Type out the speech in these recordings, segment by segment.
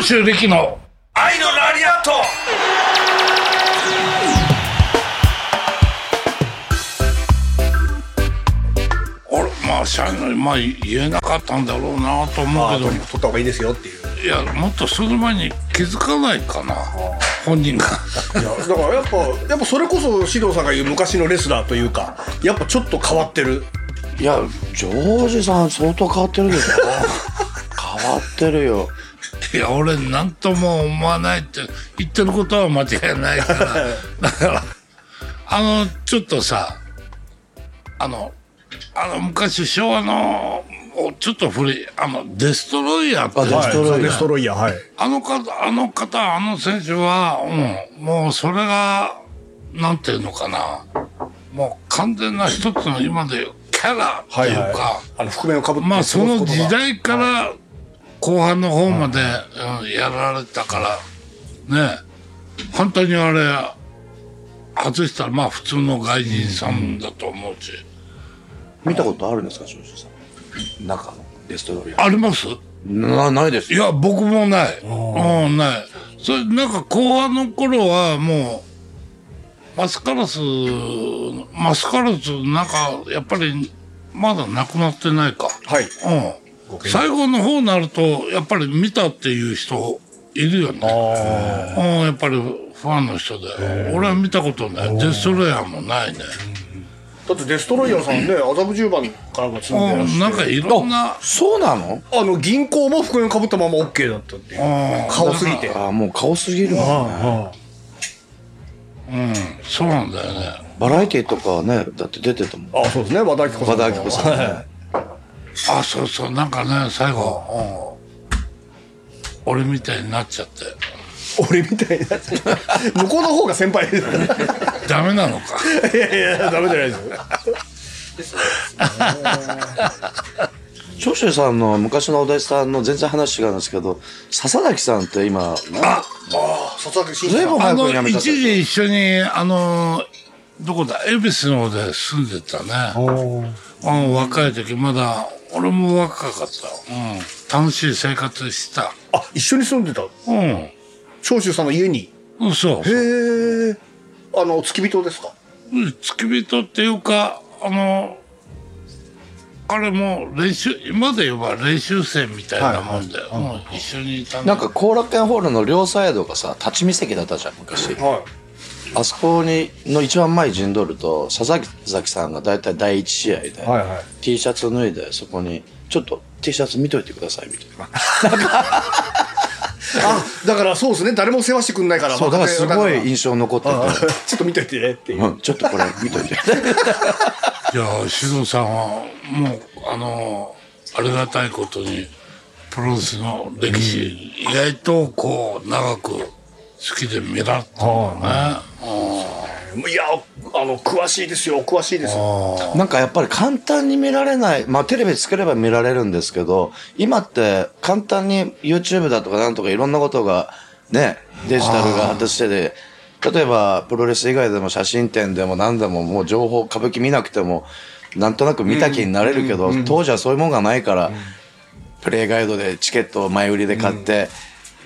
長州力の？愛のラリアット。俺まあしゃあない。まあ言えなかったんだろうなと思うけど。取った方がいいですよっていう。いやもっとその前に気づかないかな。本人が。いやだからやっぱやっぱそれこそ獅童さんが言う昔のレスラーというかやっぱちょっと変わってる。いやジョージさん相当変わってるでしょ。変わってるよいや俺何とも思わないって言ってることは間違いないから。だからあのちょっとさあのあの昔昭和のちょっと古いあのデストロイヤーってあデストロイヤー。はいデストロイヤーはい。あの方、あの方、あの選手は、うん、もうそれが、なんていうのかな。もう完全な一つの今でいうキャラっていうか、あの覆面をかぶってまあその時代から後半の方まで、うんやられたから、ね、本当にあれ、外したらまあ普通の外人さんだと思うし。見たことあるんですかジョージさん中のデストロイヤーあります？なないですいや、僕もない。うん、ない。それ、なんか後半の頃はもう、マスカラス、マスカラス、なんか、やっぱり、まだなくなってないか。はいうん。最後の方になると、やっぱり見たっていう人、いるよね。うん、やっぱりファンの人で。俺は見たことない。デストロイヤーもないね。だってデストロイヤーさんね麻布十番からが住んでらっしうん、なんかいろんな、そうなの？ゃあの銀行も覆面かぶったまま OK だったっていう。顔すぎて。あもう顔すぎるもんね。うん、そうなんだよね。バラエティとかはねだって出てたもん。あそうですね。和田アキ子さん和田アキ子さんね あ、そうそう、なんかね、最後、うん、俺みたいになっちゃって、俺みたいな向こうの方が先輩ですダメなのか。いやいやダメじゃないですよ。長州さんの昔のお弟子さんの全然話違うんですけど笹崎さんって今あ、佐々木慎ずいぶんあの、一時一緒に、あの、どこだ、恵比寿の方で住んでたね。うん、若い時、まだ、俺も若かった。うん、楽しい生活してた。あ一緒に住んでた？うん、長州さんの家に？うん、そう。へえ。あの付き人ですか？うん付き人っていうか、あの、彼も練習、今で言えば練習生みたいなもんで、うん、一緒にいたんだなんか後楽園ホールの両サイドがさ立ち見席だったじゃん昔。はあそこにの一番前に陣取ると佐々木さんが大体第一試合で、いはいはい。T シャツを脱いでそこにちょっと T シャツ見といてくださいみたいな。あだからそうですね。誰も世話してくんないからそうだからすごい印象残ってて。ちょっと見といてねって。いううんちょっとこれ見といて。いや、獅童さんは、もう、あの、ありがたいことに、プロレスの歴史、意外と、こう、長く好きで見られたね。いやあの詳しいですよ。詳しいですよ。なんかやっぱり簡単に見られない、まあテレビつければ見られるんですけど、今って簡単に YouTube だとかなんとかいろんなことがね、デジタルが発達してて、例えばプロレス以外でも写真展でも何でももう情報、歌舞伎見なくてもなんとなく見た気になれるけど、当時はそういうもんがないから、プレイガイドでチケットを前売りで買って、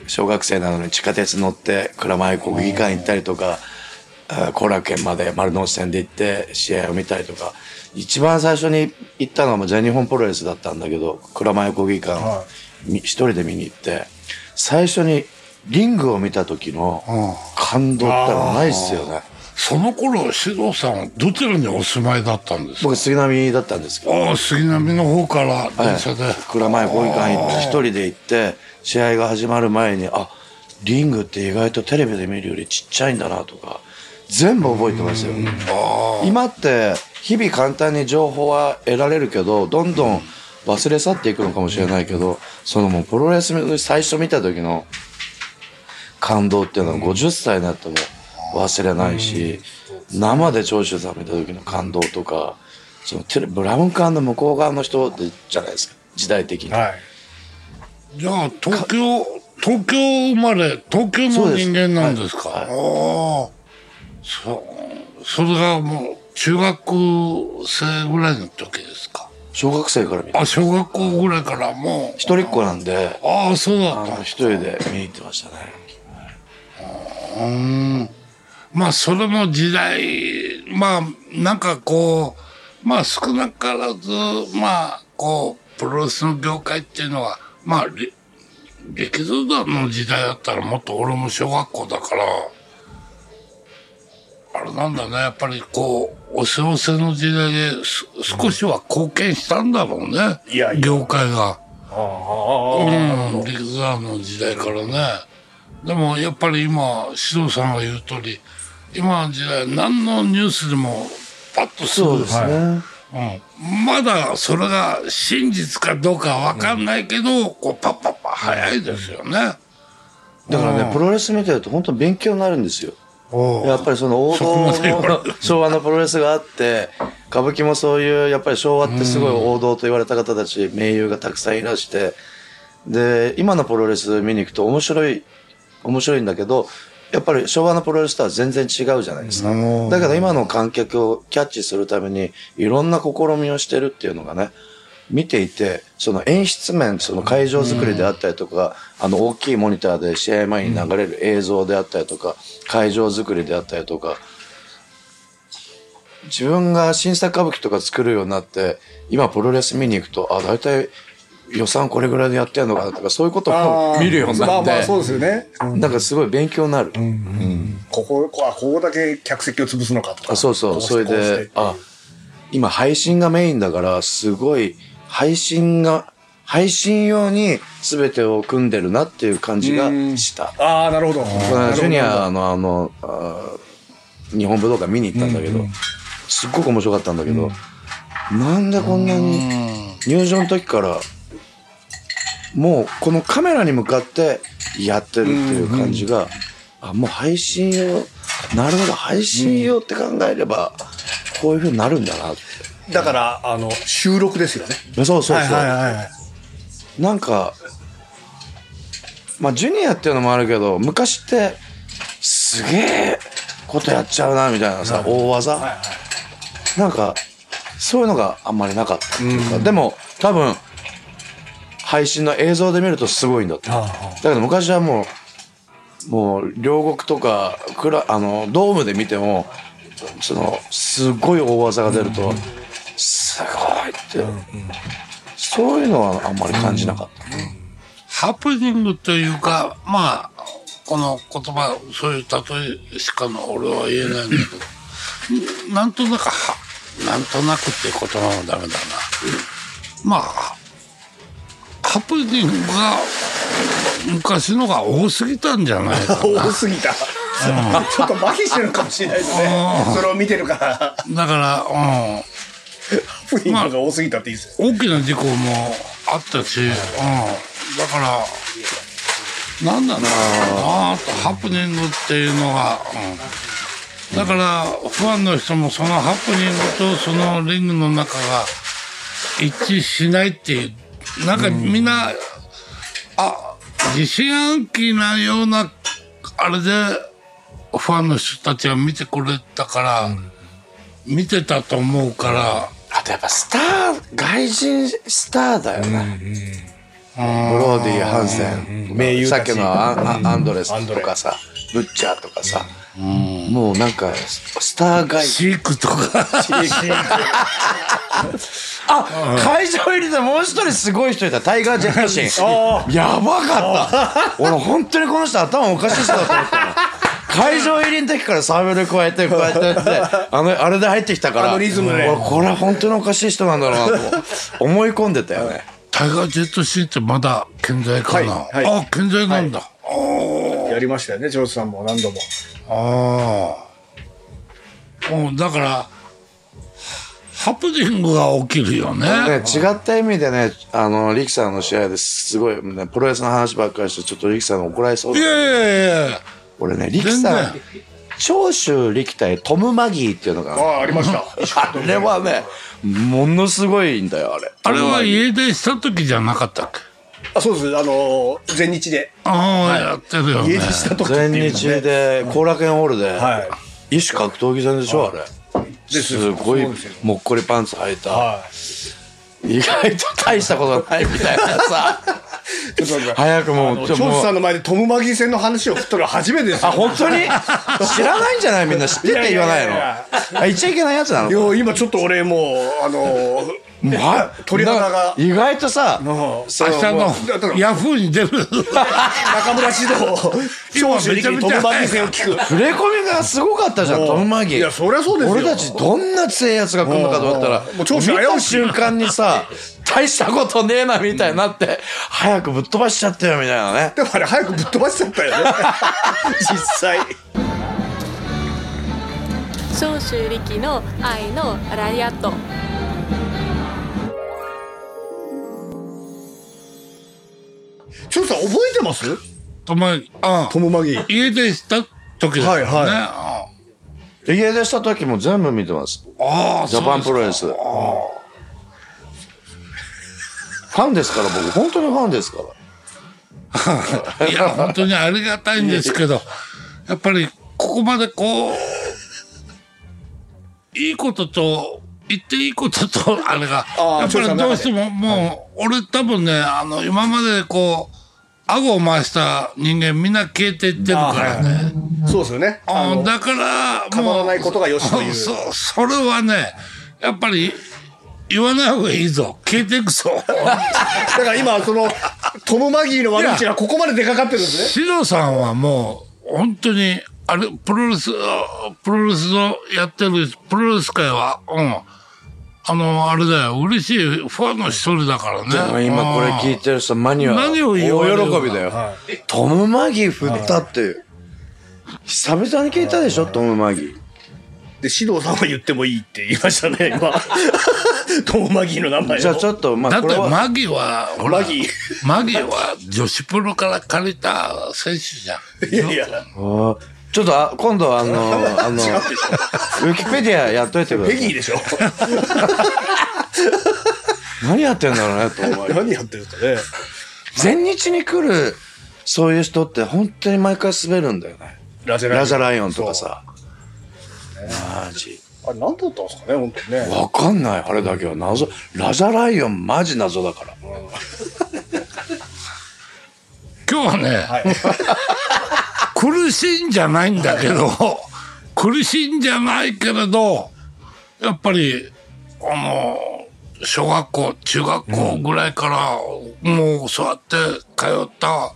小学生なのに地下鉄乗って蔵前国技館行ったりとか、あ後楽園まで丸の内線で行って試合を見たりとか。一番最初に行ったのは全日本プロレスだったんだけど蔵前国技館、み一人で見に行って最初にリングを見た時の感動ってのはないっすよね。その頃、獅童さんはどちらにお住まいだったんですか？僕杉並だったんですけど。ああ、杉並の方から電車で。蔵前国技館行って一人で行って試合が始まる前にあリングって意外とテレビで見るよりちっちゃいんだなとか全部覚えてますよ。今って日々簡単に情報は得られるけどどんどん忘れ去っていくのかもしれないけどそのもうプロレス最初見た時の感動っていうのは50歳になっても忘れないし生で長州さん見た時の感動とかそのテレブラウン管の向こう側の人でじゃないですか。時代的に。はいじゃあ、東京、東京生まれ、東京の人間なんですか？ああ、そう。それがもう、中学生ぐらいの時ですか？小学生から見てあ、小学校ぐらいからもう。一人っ子なんでああ、そうだった。一人で見に行ってましたねまあ、それも時代、まあ、なんかこう、まあ、少なからず、まあ、こう、プロレスの業界っていうのは、まあ、り力道団の時代だったらもっと俺も小学校だから、あれなんだね、やっぱりこう、おせおせの時代です少しは貢献したんだろうね。いやいや業界が。ああ、うん、陸沢の時代からね。でもやっぱり今、獅童さんが言う通り、今の時代、何のニュースでもパッとすぐですね、うん、まだそれが真実かどうかわかんないけど、こうパッパッパ早いですよね。だからねプロレス見てると本当勉強になるんですよ。やっぱりその王道る。の昭和のプロレスがあって歌舞伎もそういうやっぱり昭和ってすごい王道と言われた方たち名優がたくさんいらしてで今のプロレス見に行くと面白い面白いんだけどやっぱり昭和のプロレスとは全然違うじゃないですか。うん。だけど今の観客をキャッチするためにいろんな試みをしてるっていうのがね見ていてその演出面その会場作りであったりとか、あの大きいモニターで試合前に流れる映像であったりとか、会場作りであったりとか自分が新作歌舞伎とか作るようになって今プロレス見に行くとあ大体予算これぐらいでやってんのかなとかそういうことを見るようになって、まあまあそうですよね。なんかすごい勉強になる、ここ、こあここだけ客席を潰すのかとか。あそうそう。こそれであ今配信がメインだからすごい配信が配信用に全てを組んでるなっていう感じがした。ああ、なるほど。この間ジュニアのあの日本武道館見に行ったんだけど、すっごく面白かったんだけど、なんでこんなに入場の時からもうこのカメラに向かってやってるっていう感じが、あもう配信用なるほど配信用って考えればこういうふうになるんだなって、だから、あの、収録ですよね。そうそうそう、はいはいはいはい。なんかまあジュニアっていうのもあるけど昔ってすげえことやっちゃうなみたいなさ、大技、なんかそういうのがあんまりなかったっていうか、でも多分配信の映像で見るとすごいんだって。だけど昔はもうもう両国とかくらあのドームで見てもそのすごい大技が出ると、すごいって、そういうのはあんまり感じなかった、ハプニングというか、まあ、この言葉、そういう例えしかの俺は言えないんだけど、なんとなくは、なんとなくっていう言葉はダメだな。まあ、ハプニングが昔のが多すぎたんじゃないかな。多すぎた。ちょっと麻痺してるかもしれないですね。それを見てるから、だから、うん。フリーが多すぎたっていいですよ。大きな事故もあったし、うん、だからなんだろうなあとハプニングっていうのが、うん、だからファンの人もそのハプニングとそのリングの中が一致しないっていうなんかみんな、あ疑心暗鬼なようなあれでファンの人たちが見てくれたから、見てたと思うから。あとやっぱスター外人スターだよね、ブローディー・ハンセン、さっきのアンアアンドレスとかさブッチャーとかさ、もうなんかスター外人。シークとか。あ会場入りでもう一人すごい人いた。タイガー・ジェットシン。あやばかった。俺本当にこの人頭おかしい人だと思ったの。会場入りの時からサーベル加えて加えてやって あのあれで入ってきたからあのリズムで俺これは本当におかしい人なんだろうなと思い込んでたよね。タイガージェットシーってまだ健在かな、はいはい。あ、健在なんだ。やりましたよね、ジョーズさんも何度も。ああ。もうだから、ハプニングが起きるよね。ね、違った意味でね、あの、力さんの試合ですごい、ね、プロレスの話ばっかりして、ちょっと力さんに怒られそうだ。いやいやいや俺ね、力さん全、長州力対トム・マギーっていうのが、ああ、ありました。あれはね、ものすごいんだよ、あれ。あれは家出した時じゃなかったっけ？あ、そうです。あの、全日で。ああ、やってるよね家。出した時っていう全日で、後楽園ホールで、はい。異種格闘技戦でしょ、あれ。ですすごいもっこりパンツ履いた。は意外と大したことないみたいなさ。早くもう長ちょもう。州さんの前でトム・マギー戦の話を振ったのは初めてですよ。あ本当に？知らないんじゃない？みんな知ってって言わないの？あ言っちゃいけないやつなのいや今ちょっと俺もうあのま鳥肌が。意外とさ明日のヤフーに出る。中村獅童 長州力にトム・マギー戦を聞く触れ込みがすごかったじゃんトム・マギー。いやそりゃそうですよ。俺たちどんな強いやつが来るのかと思ったらもう長州見た危うし瞬間にさ大したことねえなみたいになって早くぶっ飛ばしちゃったよみたいなね。でもあれ早くぶっ飛ばしちゃったよね。実際。長州力の愛のラリアット長州さん覚えてます？ともあトム・マギ。ー家出した時だよね、はいあ家出した時も全部見てます。ああジャパンプロレス。ファンですから僕。本当にファンですから。いや本当にありがたいんですけどやっぱりここまでこういいことと言っていいこととあれが。やっぱりどうしてももう俺多分ねあの今までこう顎を回した人間みんな消えていってるからね。そうですよね。あだから語らないことがよしという。そそれはねやっぱり言わない方がいいぞ。消えていくぞ。だから今そのトム・マギーの悪口がここまで出かかってるんですね。シロさんはもう本当にあれプロレスあプロレスのやってるプロレス界はうん。あのあれだよ。嬉しいファンの一人だからでもね今これ聞いてる人マニア何を言われるか。大喜びだよ、トム・マギー振ったっていう久々に聞いたでしょ？トム・マギー。で獅童さんは言ってもいいって言いましたね今。トム・マギーの名前を。じゃあちょっとまだってマギーはほらマギー。マギーは女子プロから借りた選手じゃん。いやいやちょっとあ今度あの あのウィキペディアやっといて。くださいペギーでしょ。何やってんだろうねトム・マギー何やってるんですかね。全日に来るそういう人って本当に毎回滑るんだよね。ラジャラジャライオンとかさ。マジ。あれ何だったんですかね本当にね。わかんないあれだけは。謎。ラジャライオンマジ謎だから。今日はね、はい苦しいんじゃないんだけど 苦しいんじゃないけれどやっぱりあの小学校中学校ぐらいから、もうそうやって通った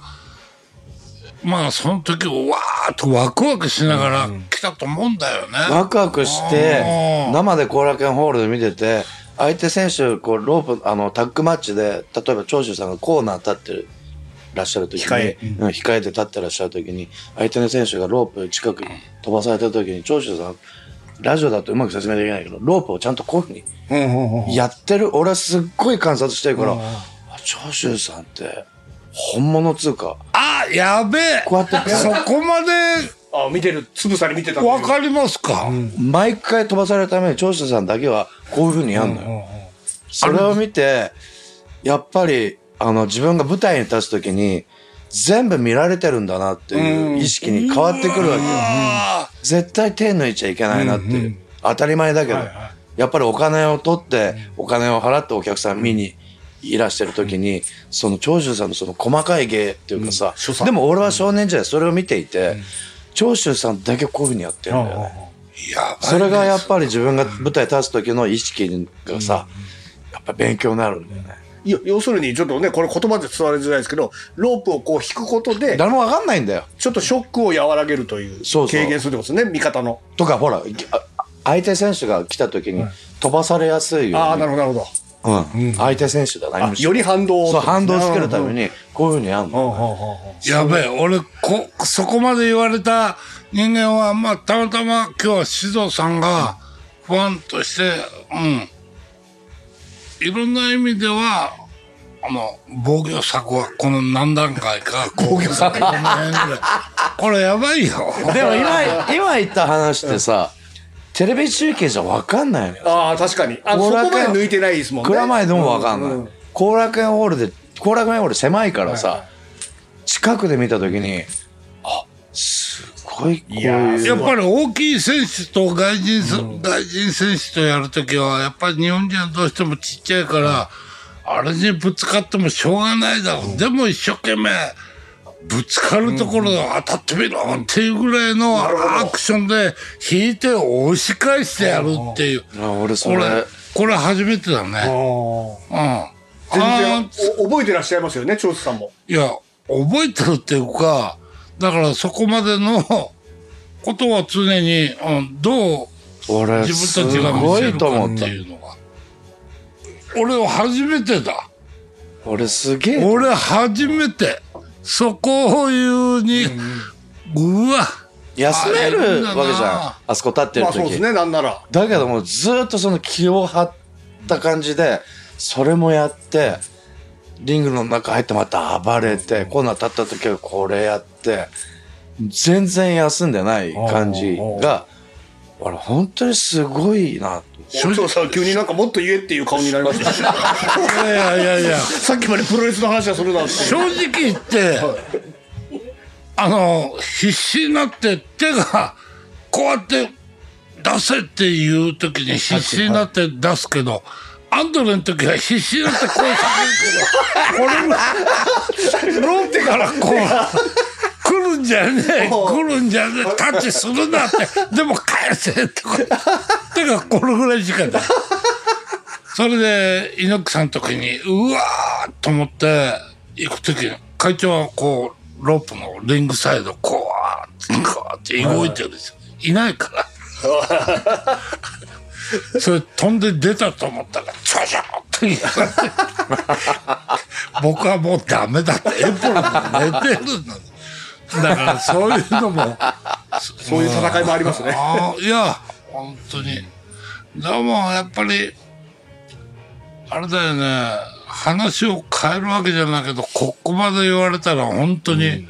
まあその時をわーっとワクワクしながら来たと思うんだよね。ワクワクして生で後楽園ホールで見てて相手選手こうロープあのタッグマッチで例えば長州さんがコーナー立ってるらっしゃる時に控えうん。控えて立ってらっしゃる時に相手の選手がロープ近くに飛ばされた時に長州さんラジオだとうまく説明できないけどロープをちゃんとこういうふうにやってる。俺はすっごい観察してるから、あ長州さんって本物っつうかあやべえ。こうやってそこまであ見てる。つぶさに見てたわかりますか、毎回飛ばされるために長州さんだけはこういうふうにやんのよ。それを見て、やっぱり、あの、自分が舞台に立つときに、全部見られてるんだなっていう意識に変わってくるわけ。よ。あ絶対手抜いちゃいけないなっていう。当たり前だけど、やっぱりお金を取って、お金を払ってお客さん見にいらしてるときに、その長州さんのその細かい芸っていうかさ、でも俺は少年時代それを見ていて、長州さんだけこういうふうにやってるんだよ。ねそれがやっぱり自分が舞台立つ時の意識がさ、やっぱ勉強になるんだよね。いや要するにちょっとねこれ言葉で伝わりづらいですけどロープをこう引くことで誰もわかんないんだよ。ちょっとショックを和らげるというそうそう軽減するってことですね味方のとかほら、あ相手選手が来た時に飛ばされやすいよああうに。なるほどなるほどうん。相手選手だな。あより反動をそう、反動をつけるために、こういうふうにやるの。うんうんうんうんやべえ、俺、こ、そこまで言われた人間は、まあ、たまたま今日は獅童さんが、ファンとして、うん。いろんな意味では、あの、防御策はこの何段階か、防御策この辺ぐらい。これやばいよ。でも今、今言った話ってさ、テレビ中継じゃわかんないのよ。ああ確かにあそこまで抜いてないですもんね蔵前でもわかんない。うう後楽園ホールで、後楽園ホール狭いからさ、近くで見た時に、あ、すごごいこういう。やっぱり大きい選手と外人す、外人選手とやるときは、やっぱり日本人はどうしてもちっちゃいから、あれにぶつかってもしょうがないだろう。でも一生懸命、ぶつかるところを当たってみろっていうぐらいのアクションで引いて押し返してやるっていう。あ俺そこれれ、、これ初めてだあね。ーうん。全あ然覚えてらっしゃいますよね長州さんもいや、覚えてるっていうか、だからそこまでの ことは常に、うん、どう俺、自す分たちが見せるかってた。いうのが。俺は初めてだ。俺すげえ。俺初めて。そこを言うに、うわ。休めるわけじゃん。ああそこ立ってる時。まあそうですねなんならだけどもずっとその気を張った感じでそれもやってリングの中入ってまた暴れてコーナー立った時はこれやって全然休んでない感じが俺本当にすごいな。長州さん急になんかもっと言えっていう顔になりました。いやいやいや。さっきまでプロレスの話はするなって。正直言って、あの、必死になって手が、こうやって出せっていう時に必死になって出すけど、アンドレの時は必死になってこう叫ぶけど、これも、ローテからこう、来るんじゃねえ、来るんじゃねえ、タッチするなって、でも返せとか、手がこれぐらいしかない。それで、猪木さんの時に、うわーっと思って、行く時に、会長はこう、ロープのリングサイド、こう、こうって動いてるんですよ。いないから。それ飛んで出たと思ったら、ちょちょって言われて僕はもうダメだって、エプロンで寝てるの。だからそういうのも、そういう戦いもありますね。いや、本当に。でも、やっぱり、あれだよね、話を変えるわけじゃないけど、ここまで言われたら本当に、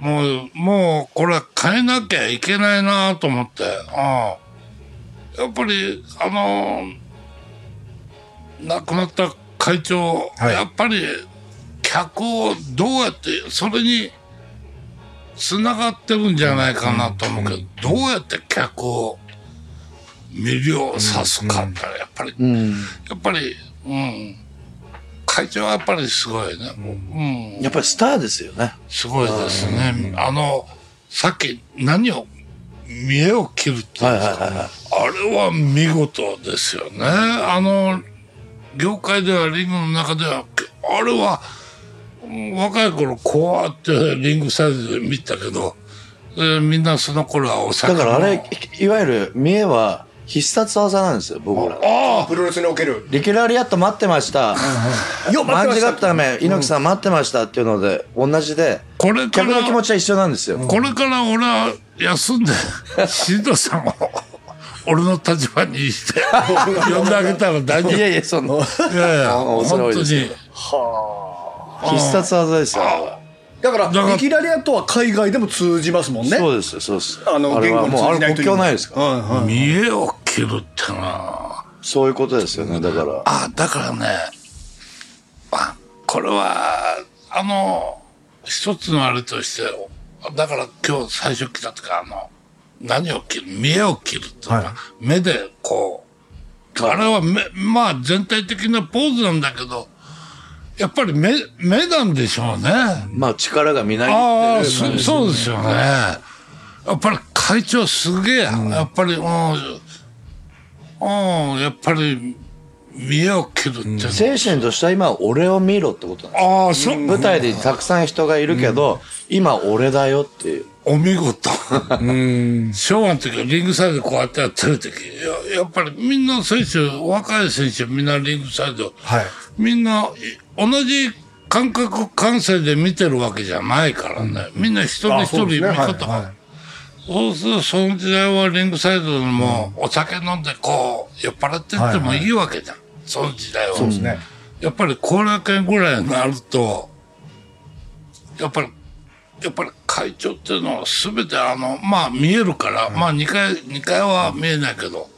もう、もう、これは変えなきゃいけないなと思って、ああ。やっぱり、あの、亡くなった会長、はい。やっぱり、客をどうやって、それに、つながってるんじゃないかなと思うけど、どうやって客を魅了さすかって、やっぱり、うんやっぱり、うん。会長はやっぱりすごいね。うん。やっぱりスターですよねすごいですね。あの、さっき何を、見栄を切るっていうんはいですか。あれは見事ですよね。あの、業界ではリングの中では、あれは、うん若い頃こうやってリングサイドで見たけど、えーみんなその頃はお酒だからあれいいわゆる見栄は必殺技なんですよ僕ら。ああプロレスにおける。リキュラリアット待ってました。よマンジガッタメ猪木さん待ってましたっていうので同じでこれか客の気持ら、ちは一緒なんですよ。これから俺は休んで、新藤さんを俺の立場にして、呼んであげたら大丈夫。いやいやそのいやいや、本当いですよ。に。必殺技ですよ。だからだからリキラリアとは海外でも通じますもんね。そうですよそうです。あの言語にもうあれ国通じないという。境ないですから。うんうん見栄を切るってなそういうことですよねだから。あ、だからね、あ、これは、あの、一つのあれとして、だから今日最初来た時あの、何を切る見栄を切るっていうか、はい。目でこう、あれは目、まあ全体的なポーズなんだけど、やっぱり目、目なんでしょうね。まあ力がみなぎああ、ってるそそうですよね。やっぱり会長すげえ、やっぱり、うん、うん、やっぱり、見栄を切るって。精神としては今俺を見ろってことなんですああ、そう、舞台でたくさん人がいるけど、今俺だよっていう。お見事。昭和の時はリングサイドこうやってやってる時、ややっぱりみんな選手、若い選手みんなリングサイド、はい。みんな、い同じ感覚感性で見てるわけじゃないからね。みんな一人一人見方が。はい。そうすると、その時代はリングサイドでもお酒飲んでこう、酔っ払ってってもいいわけじゃん。その時代は。そうですね。やっぱり後楽園ぐらいになると、やっぱり、やっぱり会長っていうのは全てあの、まあ見えるから、まあ2階、二階は見えないけど、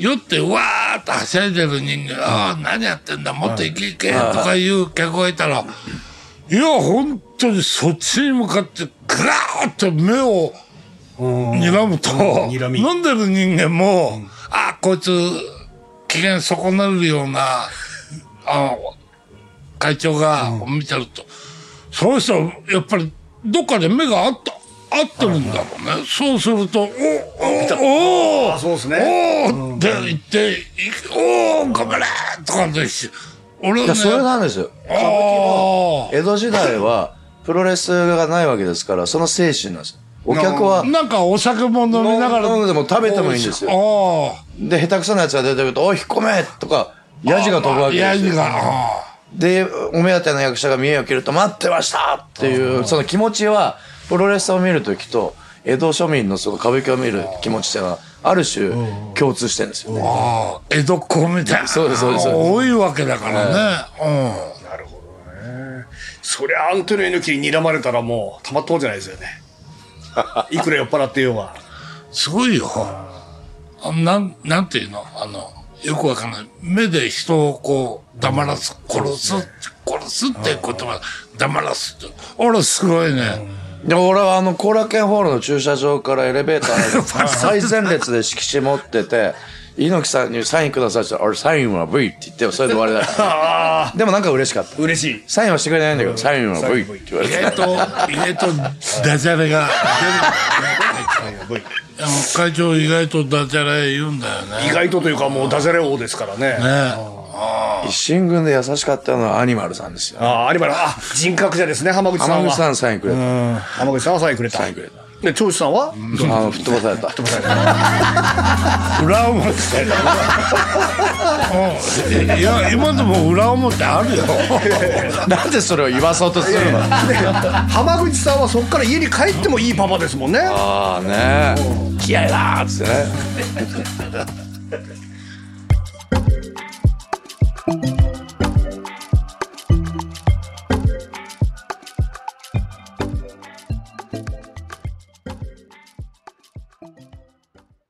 酔ってわーっとはしゃいでる人間、ああ、何やってんだ、もっと行け行けとかいう客がいたら、いや、本当にそっちに向かって、ガーッと目を睨むと、睨み。飲んでる人間も、あ、こいつ、機嫌損なるような、あの、会長が見てると、その人はやっぱりどっかで目が合った、合ってるんだろうね。そうすると、お、お、おあそうですね。おって言って、いおー、頑張れとかでし、俺ね、いやそれなんですよ。あー江戸時代は、プロレスがないわけですから、その精神なんですよ。お客は、なんかお酒も飲みながら。飲んでも食べてもいいんですよ。よ。で、下手くそなやつが出てくると、おい、引っ込めとか、ヤジが飛ぶわけですよ。ヤジが。あで、お目当ての役者が見栄を切ると、待ってましたっていう、その気持ちは、プロレスを見るときと、江戸庶民のその歌舞伎を見る気持ちっていうのは、ある種、共通してるんですよね。ああ、江戸っ子みたいな。そうですそうです多いわけだからね。なるほどねそりゃアントニオ猪木に睨まれたらもうたまったもんじゃないですよね いくら酔っ払ってようがうん。すごいよ。あなん、なんていうの？あの、よくわかんない。目で人をこう、黙らす、殺す、殺すって言葉、黙らすって。俺すごいね。で、俺はあの、後楽園ホールの駐車場からエレベーターの 最前列で色紙持ってて、猪木さんにサインくださいって言ったら、俺サインは V って言って、それで終わりだった。でもなんか嬉しかった。嬉しいサインはしてくれないんだけど、サインは V って言われて。意外と、意外とダジャレが出る。あの会長意外とダジャレ言うんだよね。意外とというかもうダジャレ王ですからねね。一心軍で優しかったのはアニマルさんですよ。ああ有馬のあ人格者ですね浜口さんは浜口さんサインくれた。うん浜口さんはサインくれたサインくれた。で長州さんは？あの、吹っ飛ばされた。裏表。うん。いや、今でも裏表あるよ。なんでそれを言わそうとするの？あ浜口さんはそこから家に帰ってもいいパパですもんねあね気合いだーっつってね